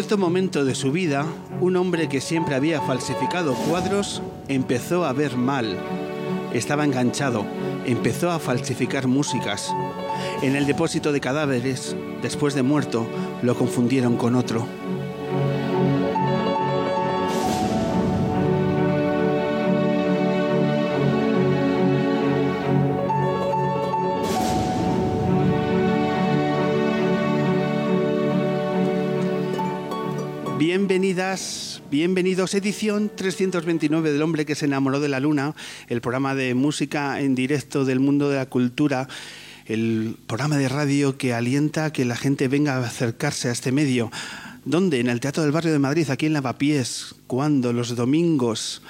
cierto momento de su vida, un hombre que siempre había falsificado cuadros empezó a ver mal. Estaba enganchado, empezó a falsificar músicas. En el depósito de cadáveres, después de muerto, lo confundieron con otro. Bienvenidos. Edición 329 del hombre que se enamoró de la luna, el programa de música en directo del mundo de la cultura, el programa de radio que alienta a que la gente venga a acercarse a este medio. ¿Dónde? En el Teatro del Barrio de Madrid, aquí en Lavapiés. ¿Cuándo? Los domingos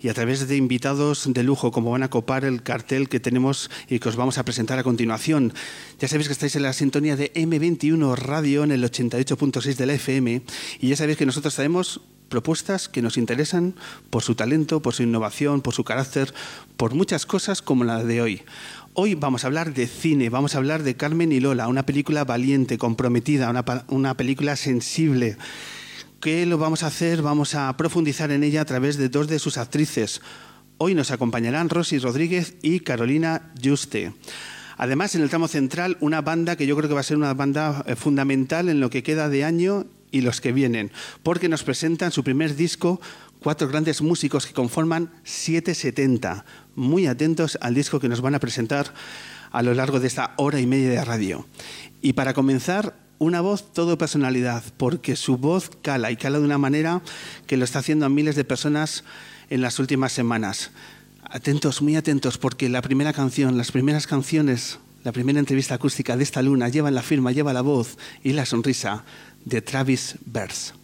y a través de invitados de lujo, como van a copar el cartel que tenemos y que os vamos a presentar a continuación. Ya sabéis que estáis en la sintonía de M21 Radio en el 88.6 de la FM y ya sabéis que nosotros traemos propuestas que nos interesan por su talento, por su innovación, por su carácter, por muchas cosas como la de hoy. Hoy vamos a hablar de cine, vamos a hablar de Carmen y Lola, una película valiente, comprometida, una, una película sensible ¿Qué lo vamos a hacer? Vamos a profundizar en ella a través de dos de sus actrices. Hoy nos acompañarán Rosy Rodríguez y Carolina Juste. Además, en el tramo central, una banda que yo creo que va a ser una banda eh, fundamental en lo que queda de año y los que vienen, porque nos presentan su primer disco, cuatro grandes músicos que conforman 770. Muy atentos al disco que nos van a presentar a lo largo de esta hora y media de radio. Y para comenzar, una voz todo personalidad, porque su voz cala y cala de una manera que lo está haciendo a miles de personas en las últimas semanas. Atentos, muy atentos, porque la primera canción, las primeras canciones, la primera entrevista acústica de esta luna lleva la firma, lleva la voz y la sonrisa de Travis Bers.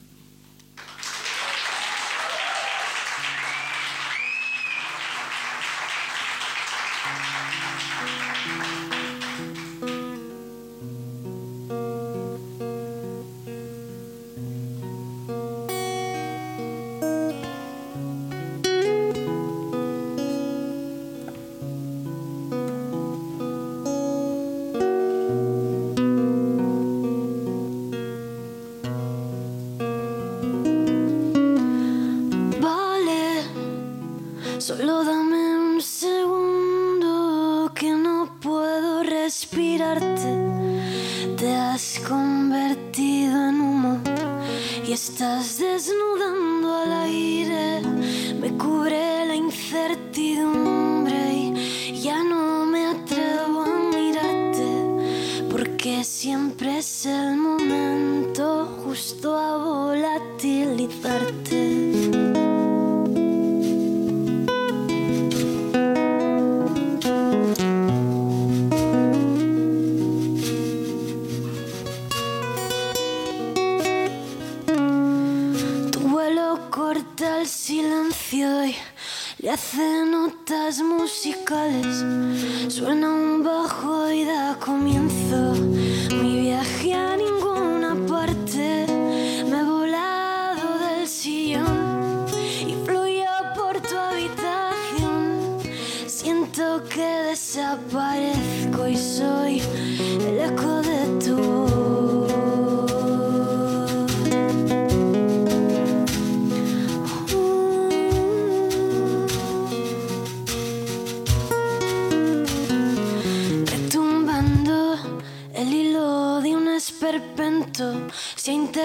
comió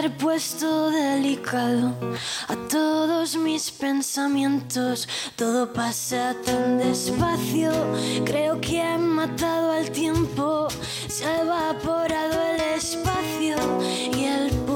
puesto delicado a todos mis pensamientos. Todo pasa tan despacio. Creo que he matado al tiempo. Se ha evaporado el espacio y el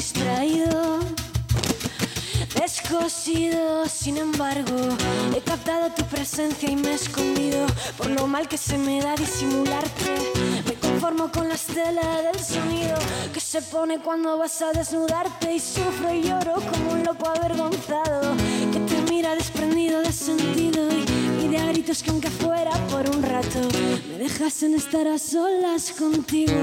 distraído. Descosido, sin embargo, he captado tu presencia y me he escondido por lo mal que se me da disimularte. Me conformo con la estela del sonido que se pone cuando vas a desnudarte y sufro y lloro como un loco avergonzado que te mira desprendido de sentido y, de gritos que aunque fuera por un rato me dejas en estar a solas contigo.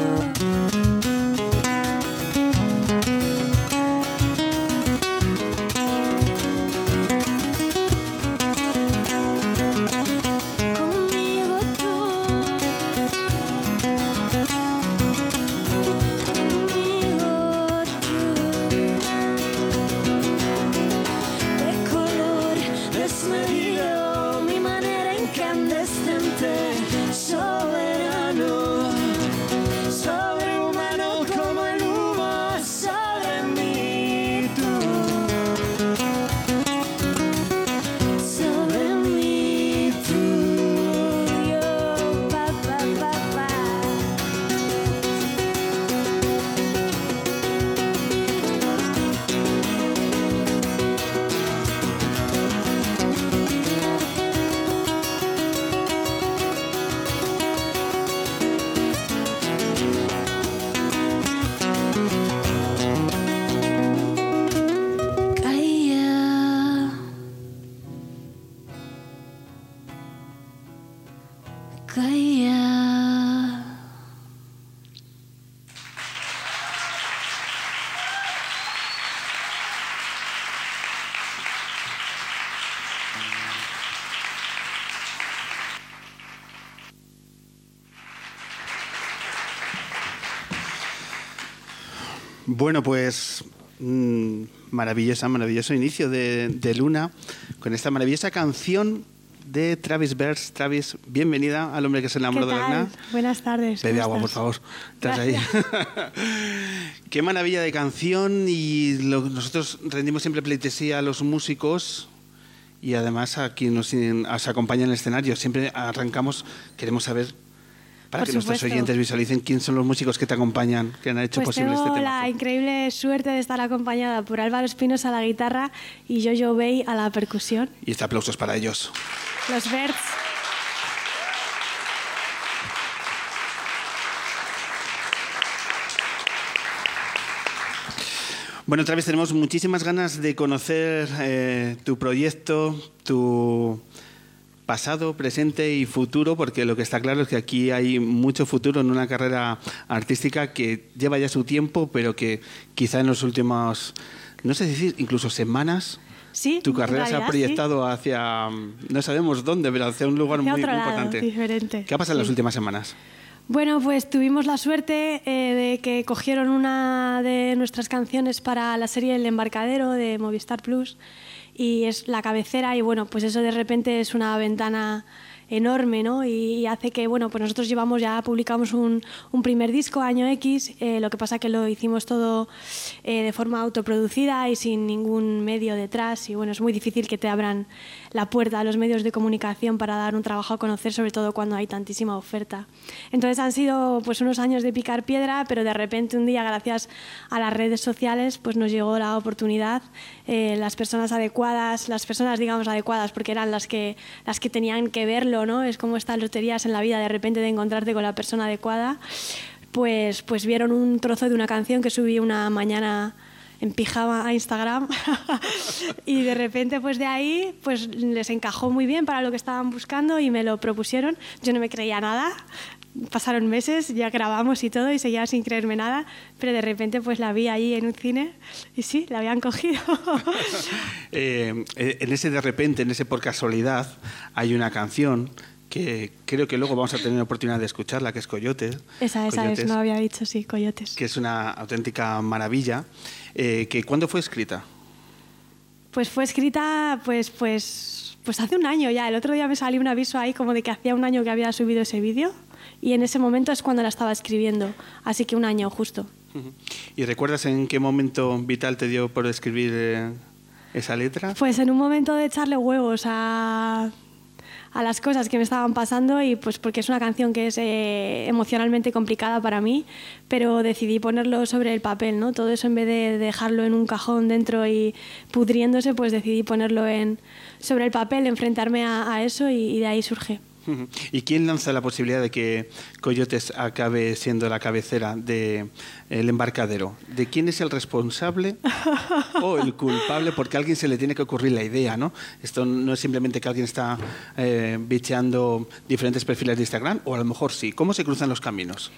Bueno, pues mmm, maravillosa, maravilloso inicio de, de, Luna con esta maravillosa canción de Travis Bers. Travis, bienvenida al hombre que se enamoró de la Luna. Buenas tardes. Bebe agua, por favor. ¿Estás ahí? Qué maravilla de canción y lo, nosotros rendimos siempre pleitesía a los músicos y además a quien nos, nos acompaña en el escenario. Siempre arrancamos, queremos saber para Por que supuesto. nuestros oyentes visualicen quién son los músicos que te acompañan, que han hecho pues posible tengo este tema. la increíble suerte de estar acompañada por Álvaro Espinos a la guitarra y Jojo Bay a la percusión. Y este aplauso es para ellos. Los Birds. Bueno, otra vez tenemos muchísimas ganas de conocer eh, tu proyecto, tu pasado, presente y futuro, porque lo que está claro es que aquí hay mucho futuro en una carrera artística que lleva ya su tiempo, pero que quizá en los últimos, no sé decir, incluso semanas, Sí, tu carrera se ha proyectado hacia, no sabemos dónde, pero hacia un lugar Hacia muy, otro muy lado, importante. diferente, ¿Qué ha pasado en las últimas semanas? Bueno, pues tuvimos la suerte eh, de que cogieron una de nuestras canciones para la serie El Embarcadero de Movistar Plus y es la cabecera y bueno, pues eso de repente es una ventana enorme, ¿no? Y, hace que, bueno, pues nosotros llevamos ya, publicamos un, un primer disco, año X, eh, lo que pasa que lo hicimos todo eh, de forma autoproducida y sin ningún medio detrás y bueno, es muy difícil que te abran la puerta a los medios de comunicación para dar un trabajo a conocer, sobre todo cuando hay tantísima oferta. Entonces han sido pues unos años de picar piedra, pero de repente un día, gracias a las redes sociales, pues nos llegó la oportunidad, eh, las personas adecuadas, las personas digamos adecuadas, porque eran las que las que tenían que verlo, ¿no? Es como estas loterías en la vida de repente de encontrarte con la persona adecuada, pues pues vieron un trozo de una canción que subí una mañana en pijama a Instagram y de repente pues de ahí pues les encajó muy bien para lo que estaban buscando y me lo propusieron. Yo no me creía nada, pasaron meses, ya grabamos y todo y seguía sin creerme nada, pero de repente pues la vi ahí en un cine y sí, la habían cogido. Eh, en ese de repente, en ese por casualidad, hay una canción que creo que luego vamos a tener oportunidad de escucharla, que es Coyote. Esa, esa es, no había dicho, sí, Coyotes. Que es una auténtica maravilla. Eh, que, ¿Cuándo fue escrita? Pues fue escrita, pues, pues, pues hace un año ya. El otro día me salió un aviso ahí como de que hacía un año que había subido ese vídeo y en ese momento es cuando la estaba escribiendo. Así que un año justo. ¿Y recuerdas en qué momento vital te dio por escribir eh, esa letra? Pues en un momento de echarle huevos a a las cosas que me estaban pasando y pues porque es una canción que es eh, emocionalmente complicada para mí, pero decidí ponerlo sobre el papel, ¿no? Todo eso en vez de dejarlo en un cajón dentro y pudriéndose, pues decidí ponerlo en, sobre el papel, enfrentarme a, eso y de ahí surge. ¿Y quién lanza la posibilidad de que Coyotes acabe siendo la cabecera del embarcadero? ¿De quién es el responsable o el culpable? Porque a alguien se le tiene que ocurrir la idea, ¿no? Esto no es simplemente que alguien está eh, bicheando diferentes perfiles de Instagram, o a lo mejor sí. ¿Cómo se cruzan los caminos?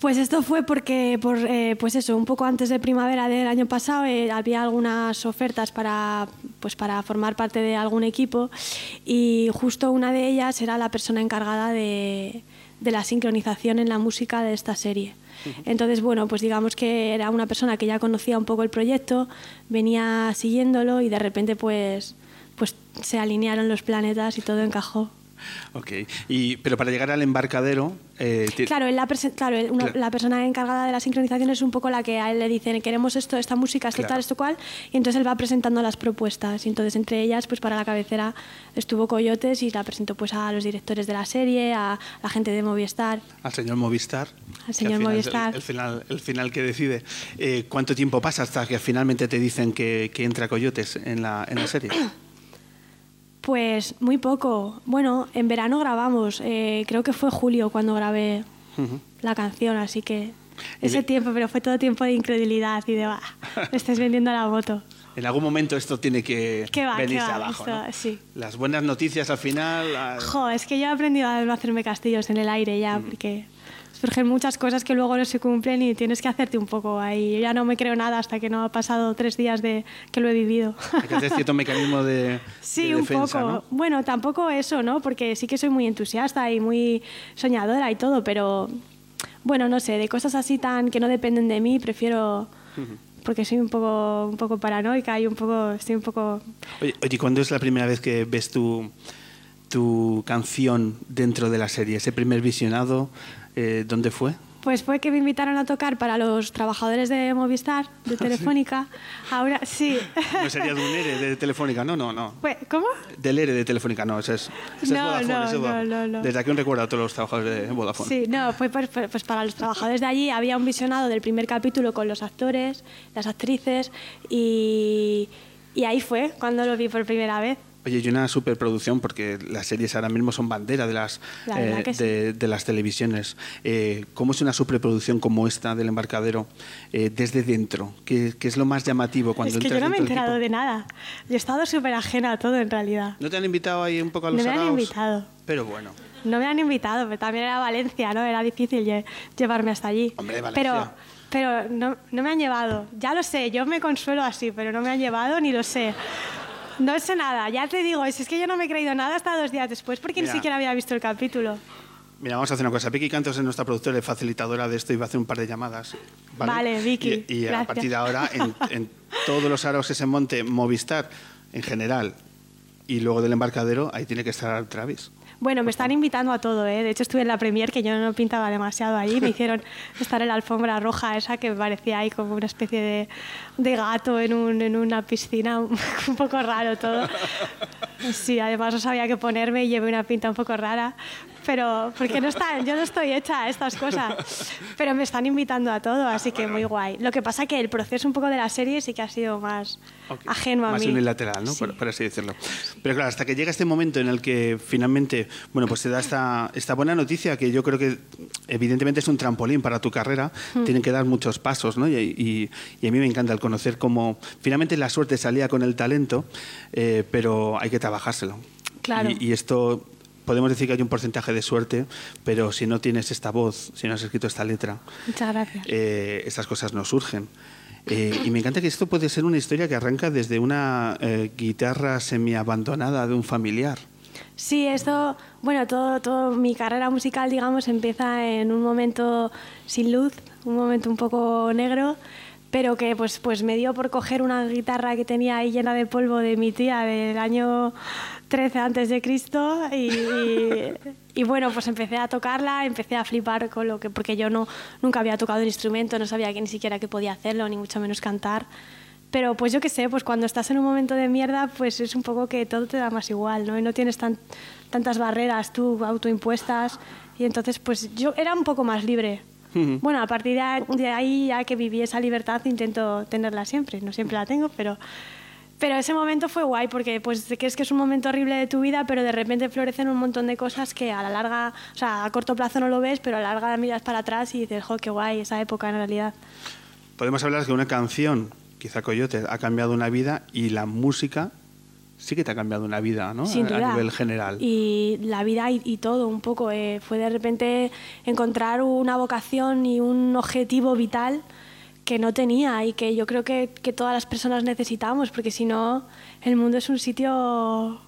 Pues esto fue porque, por, eh, pues eso, un poco antes de primavera del año pasado eh, había algunas ofertas para, pues para formar parte de algún equipo y justo una de ellas era la persona encargada de, de la sincronización en la música de esta serie. Entonces, bueno, pues digamos que era una persona que ya conocía un poco el proyecto, venía siguiéndolo y de repente pues, pues se alinearon los planetas y todo encajó. Ok, y, pero para llegar al embarcadero... Eh, claro, la, claro, la persona encargada de la sincronización es un poco la que a él le dicen queremos esto, esta música, esto tal, esto cual, y entonces él va presentando las propuestas. Y entonces entre ellas, pues para la cabecera estuvo Coyotes y la presentó pues a los directores de la serie, a la gente de Movistar. Al señor Movistar. Al señor Movistar. El, final, el final que decide. Eh, ¿Cuánto tiempo pasa hasta que finalmente te dicen que, que entra Coyotes en la, en la serie? Pues muy poco. Bueno, en verano grabamos. Eh, creo que fue julio cuando grabé la canción, así que ese tiempo, pero fue todo tiempo de incredulidad y de, va, me estás vendiendo la moto. En algún momento esto tiene que venirse abajo. sí. Las buenas noticias al final. Jo, es que yo he aprendido a no hacerme castillos en el aire ya, porque surgen muchas cosas que luego no se cumplen y tienes que hacerte un poco ahí. Yo ya no me creo nada hasta que no ha pasado tres días de que lo he vivido. Hay que hacer cierto mecanismo de, sí, un poco. Bueno, tampoco eso, ¿no? Porque sí que soy muy entusiasta y muy soñadora y todo, pero bueno, no sé, de cosas así tan que no dependen de mí, prefiero... Porque soy un poco, un poco paranoica y un poco, estoy un poco... Oye, oye, ¿cuándo es la primera vez que ves tu, tu canción dentro de la serie? ¿Ese primer visionado? Eh, ¿Dónde fue? Pues fue que me invitaron a tocar para los trabajadores de Movistar, de ah, Telefónica. Ahora sí. No sería de un ERE de Telefónica, no, no, no. ¿Cómo? Del ERE de Telefónica, no, ese es, no, no, no, no, Desde aquí un recuerdo a todos los trabajadores de Vodafone. Sí, no, fue pues, pues para los trabajadores de allí. Había un visionado del primer capítulo con los actores, las actrices y, y ahí fue cuando lo vi por primera vez. Oye, y una superproducción, porque las series ahora mismo son bandera de las, eh, de, las televisiones. Eh, ¿Cómo es una superproducción como esta del embarcadero eh, desde dentro? ¿Qué, ¿Qué, es lo más llamativo cuando Es que yo no me he enterado de nada. Yo he estado súper ajena a todo en realidad. ¿No te han invitado ahí un poco a los No me han invitado. Pero bueno. No me han invitado, pero también era Valencia, ¿no? Era difícil llevarme hasta allí. Hombre, Valencia. Pero, pero no, no me han llevado. Ya lo sé, yo me consuelo así, pero no me han llevado ni lo sé. No sé nada, ya te digo, es que yo no me he creído nada hasta dos días después porque ni siquiera había visto el capítulo. Mira, vamos a hacer una cosa. Vicky Cantos es nuestra productora y facilitadora de esto y va a hacer un par de llamadas. Vale, Vicky. Y, a partir de ahora, en, todos los aros que se monte Movistar, en general, y luego del embarcadero, ahí tiene que estar Travis. Bueno, me están invitando a todo, ¿eh? De hecho, estuve en la premier que yo no pintaba demasiado allí. Me hicieron estar en la alfombra roja esa que parecía ahí como una especie de, de gato en, un, en una piscina. un poco raro todo. Sí, además no sabía qué ponerme y llevé una pinta un poco rara pero porque no está, yo no estoy hecha a estas cosas, pero me están invitando a todo, así que muy guay. Lo que pasa que el proceso un poco de la serie sí que ha sido más ajeno a más mí. Más unilateral, ¿no? Por, así decirlo. Pero claro, hasta que llega este momento en el que finalmente, bueno, pues se da esta, esta buena noticia que yo creo que evidentemente es un trampolín para tu carrera, hmm. tienen que dar muchos pasos, ¿no? Y, y, a mí me encanta el conocer cómo finalmente la suerte salía con el talento, eh, pero hay que trabajárselo. Claro. y esto podemos decir que hay un porcentaje de suerte, pero si no tienes esta voz, si no has escrito esta letra, Muchas gracias. Eh, estas cosas no surgen. Eh, y me encanta que esto puede ser una historia que arranca desde una eh, guitarra semi-abandonada de un familiar. Sí, esto, bueno, todo, todo mi carrera musical, digamos, empieza en un momento sin luz, un momento un poco negro, pero que pues, pues me dio por coger una guitarra que tenía ahí llena de polvo de mi tía del año 13 antes de Cristo y, y, bueno, pues empecé a tocarla, empecé a flipar con lo que, porque yo no, nunca había tocado un instrumento, no sabía que ni siquiera que podía hacerlo, ni mucho menos cantar. Pero pues yo qué sé, pues cuando estás en un momento de mierda, pues es un poco que todo te da más igual, ¿no? Y no tienes tan, tantas barreras tú autoimpuestas y entonces pues yo era un poco más libre. Bueno, a partir de ahí, ya que viví esa libertad, intento tenerla siempre. No siempre la tengo, pero pero ese momento fue guay porque pues crees que es un momento horrible de tu vida, pero de repente florecen un montón de cosas que a la larga, o sea, a corto plazo no lo ves, pero a la larga miras para atrás y dices, jo, qué guay esa época en realidad. Podemos hablar de que una canción, quizá Coyote, ha cambiado una vida y la música sí que te ha cambiado una vida, ¿no? Sin a, nivel general. Y la vida y, todo, un poco. Eh, fue de repente encontrar una vocación y un objetivo vital que no tenía y que yo creo que, que todas las personas necesitamos, porque si no, el mundo es un sitio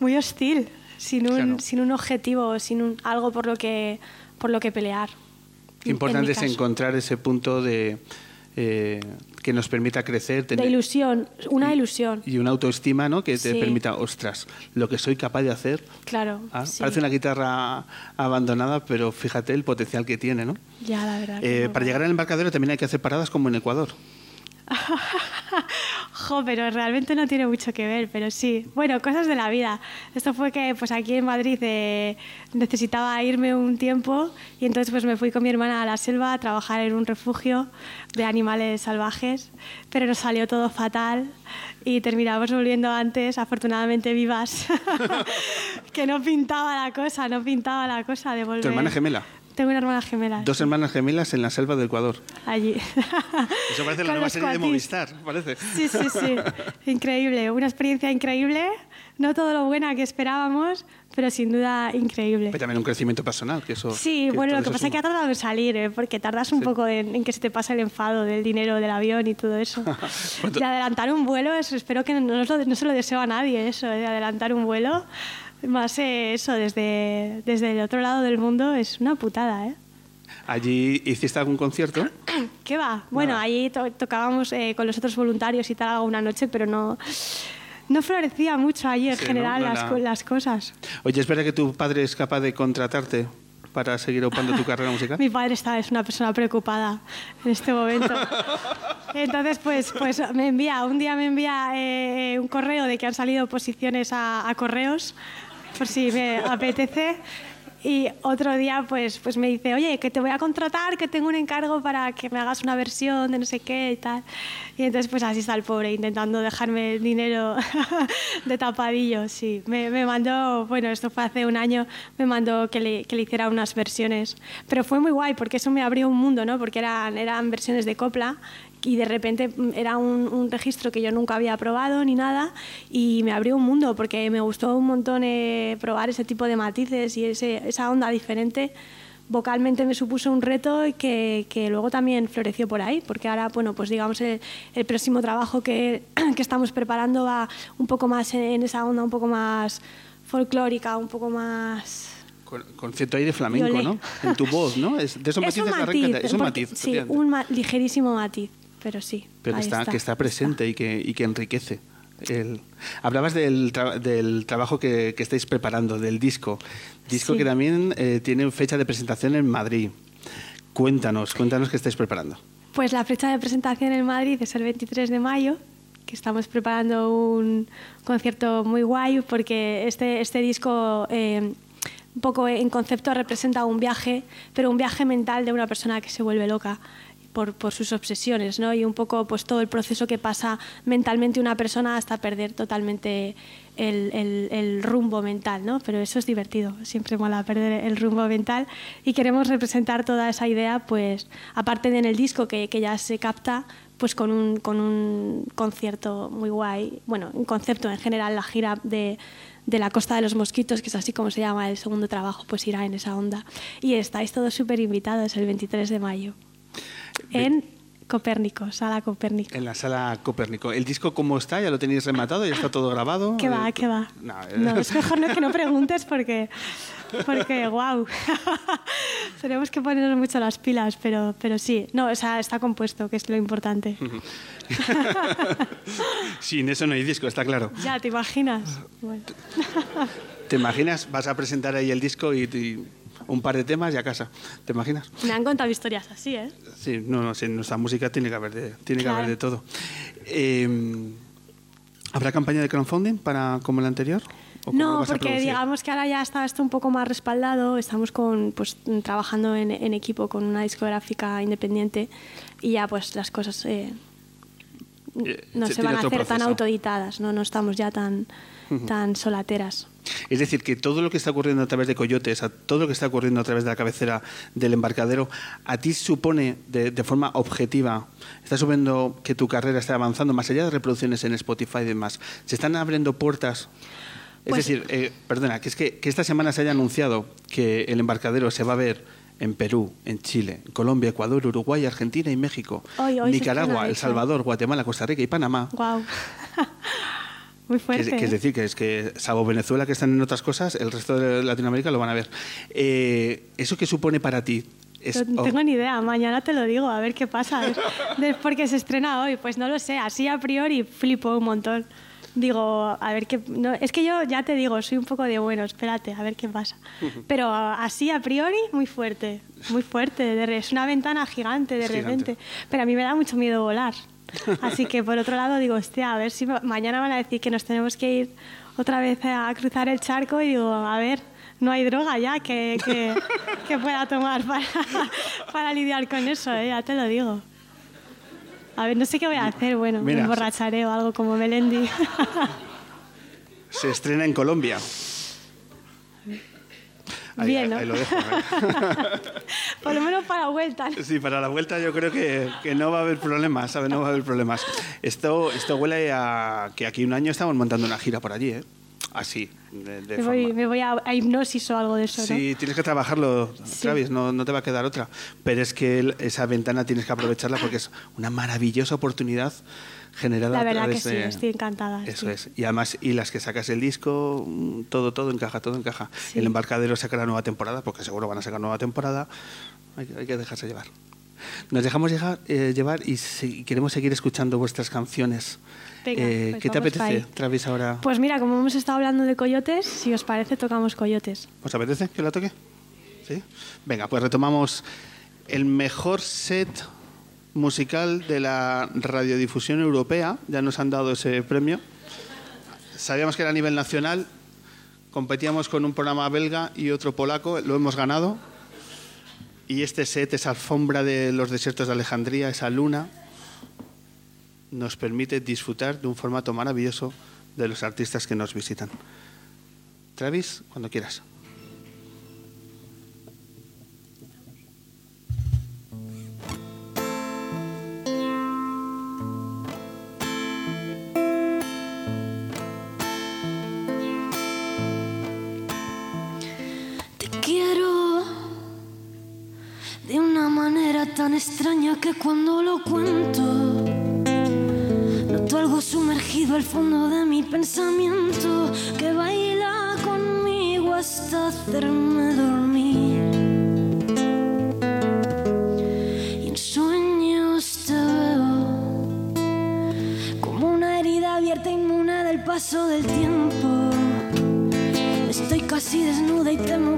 muy hostil, sin un, sin un objetivo, sin un, algo por lo que, por lo que pelear. Qué importante es encontrar ese punto de eh, que nos permita crecer. Tener, de ilusión, una ilusión. Y una autoestima ¿no? que te permita, ostras, lo que soy capaz de hacer. Claro. Ah, parece una guitarra abandonada, pero fíjate el potencial que tiene, ¿no? Ya, la verdad. Eh, para llegar al embarcadero también hay que hacer paradas como en Ecuador. jo, pero realmente no tiene mucho que ver, pero sí. Bueno, cosas de la vida. Esto fue que pues aquí en Madrid eh, necesitaba irme un tiempo y entonces pues me fui con mi hermana a la selva a trabajar en un refugio de animales salvajes, pero nos salió todo fatal y terminamos volviendo antes, afortunadamente vivas, que no pintaba la cosa, no pintaba la cosa de volver. ¿Tu hermana gemela? Tengo una hermana gemela. Dos hermanas gemelas en la selva del Ecuador. Allí. Eso parece la nueva serie de Movistar, parece. Sí, sí, sí. increíble. Una experiencia increíble. No todo lo buena que esperábamos, pero sin duda increíble. Pero también un crecimiento personal, que eso... Sí, bueno, lo que pasa es que ha tardado en salir, ¿eh? porque tardas un poco en, que se te pase el enfado del dinero del avión y todo eso. de adelantar un vuelo, eso, espero que no, no, se lo deseo a nadie, eso, de adelantar un vuelo más eh, eso, desde, desde el otro lado del mundo es una putada, ¿eh? ¿Allí hiciste algún concierto? ¿Qué va? Bueno, allí tocábamos eh, con los otros voluntarios y tal alguna noche, pero no, no florecía mucho allí en general las, las, cosas. Oye, ¿es verdad que tu padre es capaz de contratarte para seguir ocupando tu carrera musical? Mi padre está, es una persona preocupada en este momento. Entonces, pues, pues me envía, un día me envía eh, un correo de que han salido posiciones a, a correos por si me apetece. Y otro día pues, pues me dice, oye, que te voy a contratar, que tengo un encargo para que me hagas una versión de no sé qué y tal. Y entonces pues así está el pobre, intentando dejarme el dinero de tapadillo, sí. Me, me, mandó, bueno, esto fue hace un año, me mandó que le, que le, hiciera unas versiones. Pero fue muy guay porque eso me abrió un mundo, ¿no? Porque eran, eran versiones de copla y de repente era un, registro que yo nunca había probado ni nada y me abrió un mundo porque me gustó un montón eh, probar ese tipo de matices y ese, esa onda diferente. Vocalmente me supuso un reto y que, que, luego también floreció por ahí, porque ahora, bueno, pues digamos el, el próximo trabajo que, que, estamos preparando va un poco más en esa onda, un poco más folclórica, un poco más con, cierto aire flamenco, ¿no? En tu voz, ¿no? Es, de esos es un matiz, es un matiz. Sí, un ligerísimo matiz pero sí. Pero que está, que está presente Y, que, y que enriquece El, hablabas del, tra- del trabajo que, que estáis preparando, del disco. Disco Sí. que también eh, tiene fecha de presentación en Madrid. Cuéntanos, cuéntanos qué estáis preparando. Pues la fecha de presentación en Madrid es el 23 de mayo, que estamos preparando un concierto muy guay porque este, este disco eh, un poco en concepto representa un viaje, pero un viaje mental de una persona que se vuelve loca por, por sus obsesiones, ¿no? Y un poco pues todo el proceso que pasa mentalmente una persona hasta perder totalmente el, rumbo mental, ¿no? Pero eso es divertido, siempre mola perder el rumbo mental y queremos representar toda esa idea, pues aparte de en el disco que, ya se capta, pues con un, con un concierto muy guay, bueno, un concepto en general, la gira de, de la Costa de los Mosquitos, que es así como se llama el segundo trabajo, pues irá en esa onda. Y estáis todos súper invitados el 23 de mayo en Copérnico, Sala Copérnico. En la sala Copérnico. ¿El disco cómo está? ¿Ya lo tenéis rematado? ¿Ya está todo grabado? ¿Qué va, Eh, qué va? No, eh, No, es mejor no que no preguntes porque, porque wow. Tenemos que ponernos mucho las pilas, pero, pero sí. No, o sea, está compuesto, que es lo importante. Sin eso no hay disco, está claro. Ya, ¿te imaginas? Bueno. ¿Te imaginas? Vas a presentar ahí el disco y, y un par de temas y a casa. ¿Te imaginas? Me han contado historias así, ¿eh? Sí, no, no, sí, en nuestra música tiene que haber de, tiene que haber de todo. Eh, ¿Habrá campaña de crowdfunding para como la anterior? ¿O cómo lo No, porque digamos que ahora ya está esto un poco más respaldado. Estamos con, pues, trabajando en, en equipo con una discográfica independiente y ya pues las cosas Eh, no se van a hacer tan proceso. autoeditadas, no, no estamos ya tan, tan solateras. Es decir, que todo lo que está ocurriendo a través de Coyotes, a todo lo que está ocurriendo a través de la cabecera del embarcadero, a ti supone de, de forma objetiva, está suponiendo que tu carrera está avanzando más allá de reproducciones en Spotify y demás. Se están abriendo puertas. Es Pues- decir, eh, perdona, que es que, que esta semana se haya anunciado que el embarcadero se va a ver en Perú, en Chile, Colombia, Ecuador, Uruguay, Argentina y México, Hoy- hoy Nicaragua, El. Salvador, Guatemala, Costa Rica y Panamá. Wow. Muy Que es, fuerte. que es ¿eh? decir, que es que, salvo Venezuela, que están en otras cosas, el resto de Latinoamérica lo van a ver. Eh, ¿Eso qué supone para ti? Es- No oh, tengo ni idea, mañana te lo digo, a ver qué pasa. Porque se estrena hoy, pues no lo sé, así a priori flipo un montón. Digo, a ver qué. No, es que yo ya te digo, soy un poco de bueno, espérate, a ver qué pasa. Pero así a priori, muy fuerte, muy fuerte. de es una ventana gigante de Es gigante. repente. Pero a mí me da mucho miedo volar. Así que por otro lado digo, hostia, a ver si ma- mañana van a decir que nos tenemos que ir otra vez a cruzar el charco y digo, a ver, no hay droga ya que, que, que pueda tomar para, para lidiar con eso, ¿eh? ya te lo digo. A ver, no sé qué voy a hacer, bueno, Mira, me emborracharé o algo como Melendi. se estrena en Colombia. Ahí, Bien, ¿no? ahí lo dejo. Por lo menos para vuelta. ¿no? Sí, para la vuelta yo creo que, que no va a haber problemas, ¿sabes? No va a haber problemas. Esto, esto huele a que aquí un año estamos montando una gira por allí, ¿eh? Así, de, de Me voy, me voy a, a hipnosis o algo de eso, ¿no? Sí, tienes que trabajarlo, Sí. Travis, no, no te va a quedar otra. Pero es que el- esa ventana tienes que aprovecharla porque es una maravillosa oportunidad generada La a verdad que través sí, de- estoy encantada. Eso sí. es. Y además, y las que sacas el disco, mm, todo, todo encaja, todo encaja. Sí. El embarcadero saca la nueva temporada, porque seguro van a sacar nueva temporada. Hay, que- hay que dejarse llevar. Nos dejamos llegar, eh, llevar y si- queremos seguir escuchando vuestras canciones. Venga, Eh, pues ¿Qué te apetece. Travis, ahora? Pues mira, como hemos estado hablando de coyotes, si os parece, tocamos coyotes. ¿Os apetece que la toque? ¿Sí? Venga, pues retomamos el mejor set musical de la radiodifusión europea. Ya nos han dado ese premio. Sabíamos que era a nivel nacional. Competíamos con un programa belga y otro polaco. Lo hemos ganado. Y este set, esa alfombra de los desiertos de Alejandría, esa luna, nos permite disfrutar de un formato maravilloso de los artistas que nos visitan. Travis, cuando quieras. Te quiero de una manera tan extraña que cuando lo cuento Siento algo sumergido al fondo de mi pensamiento que baila conmigo hasta hacerme dormir. Y en sueños te veo como una herida abierta inmune del paso del tiempo. Estoy casi desnuda y temo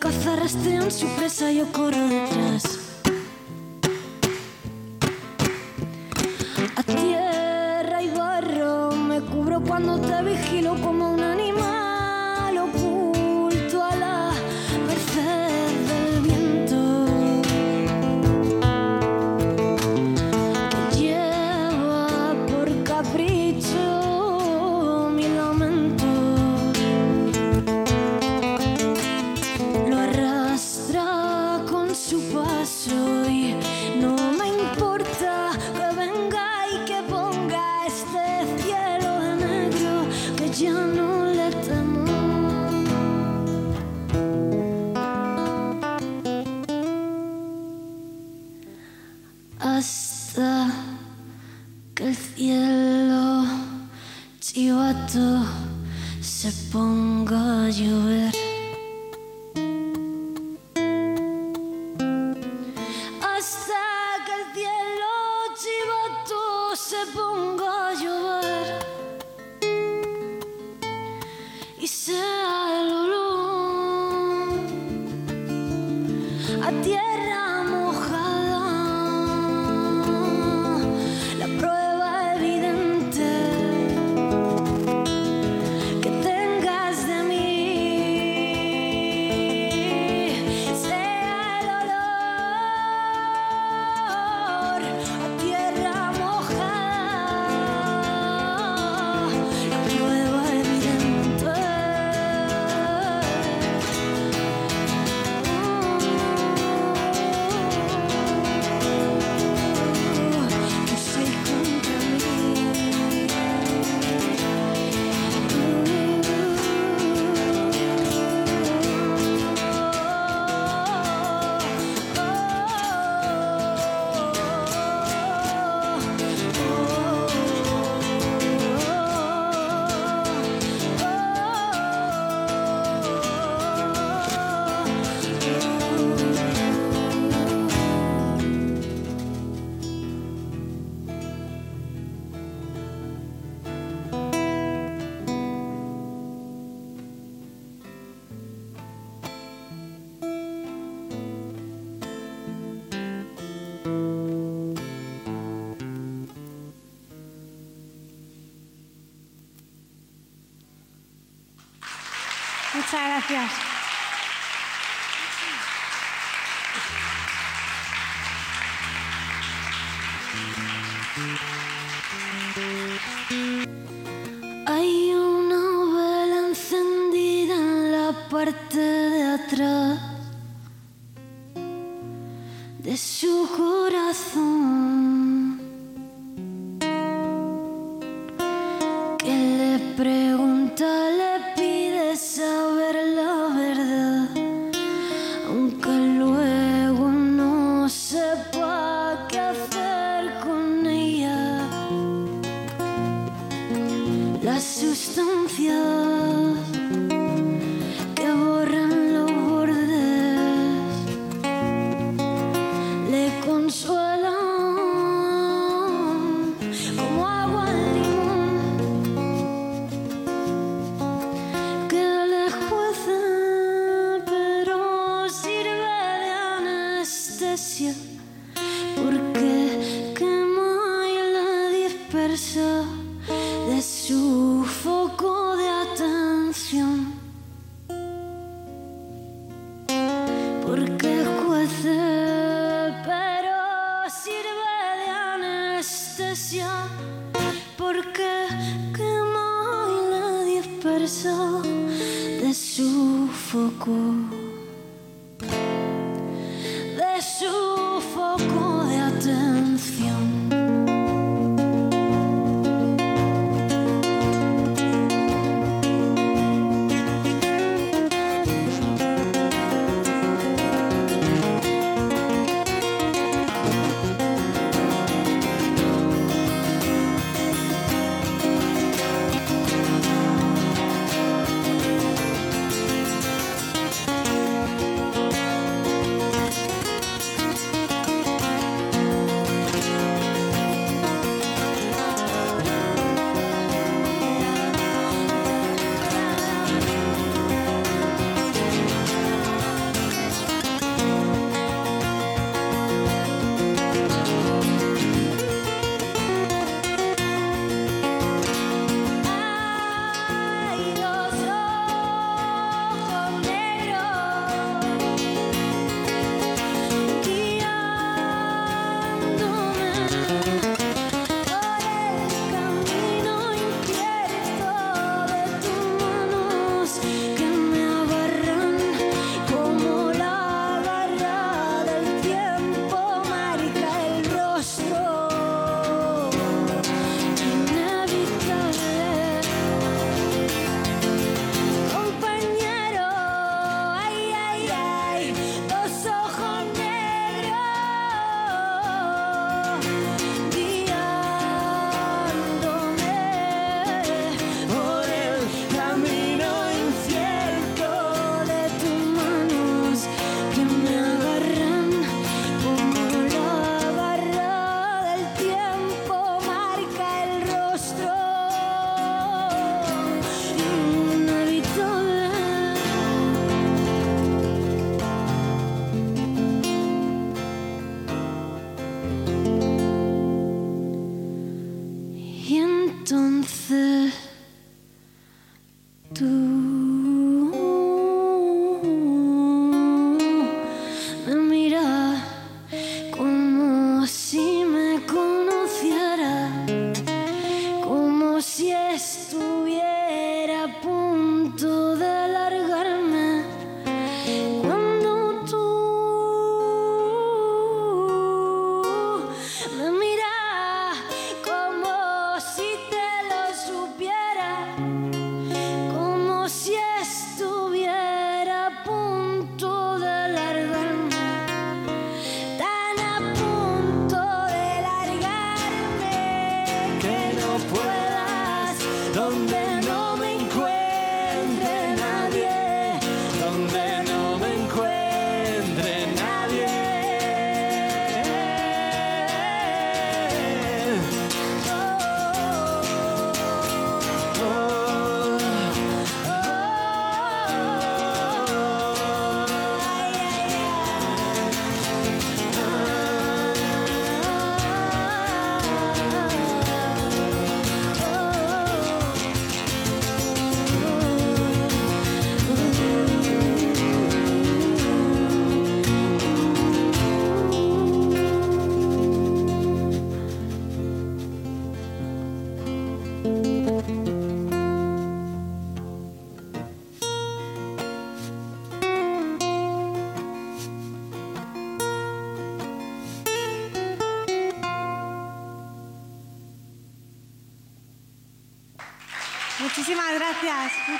coza rastrean su presa y yo corro detrás. cause you would Gracias. sufocó de su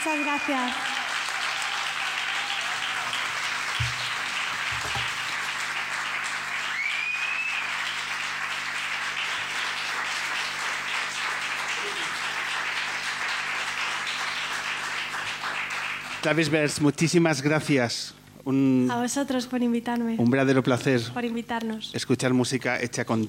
Muchas gracias. Tavis muchísimas gracias. A vosotros por invitarme. Un verdadero placer. Por invitarnos. Escuchar música hecha con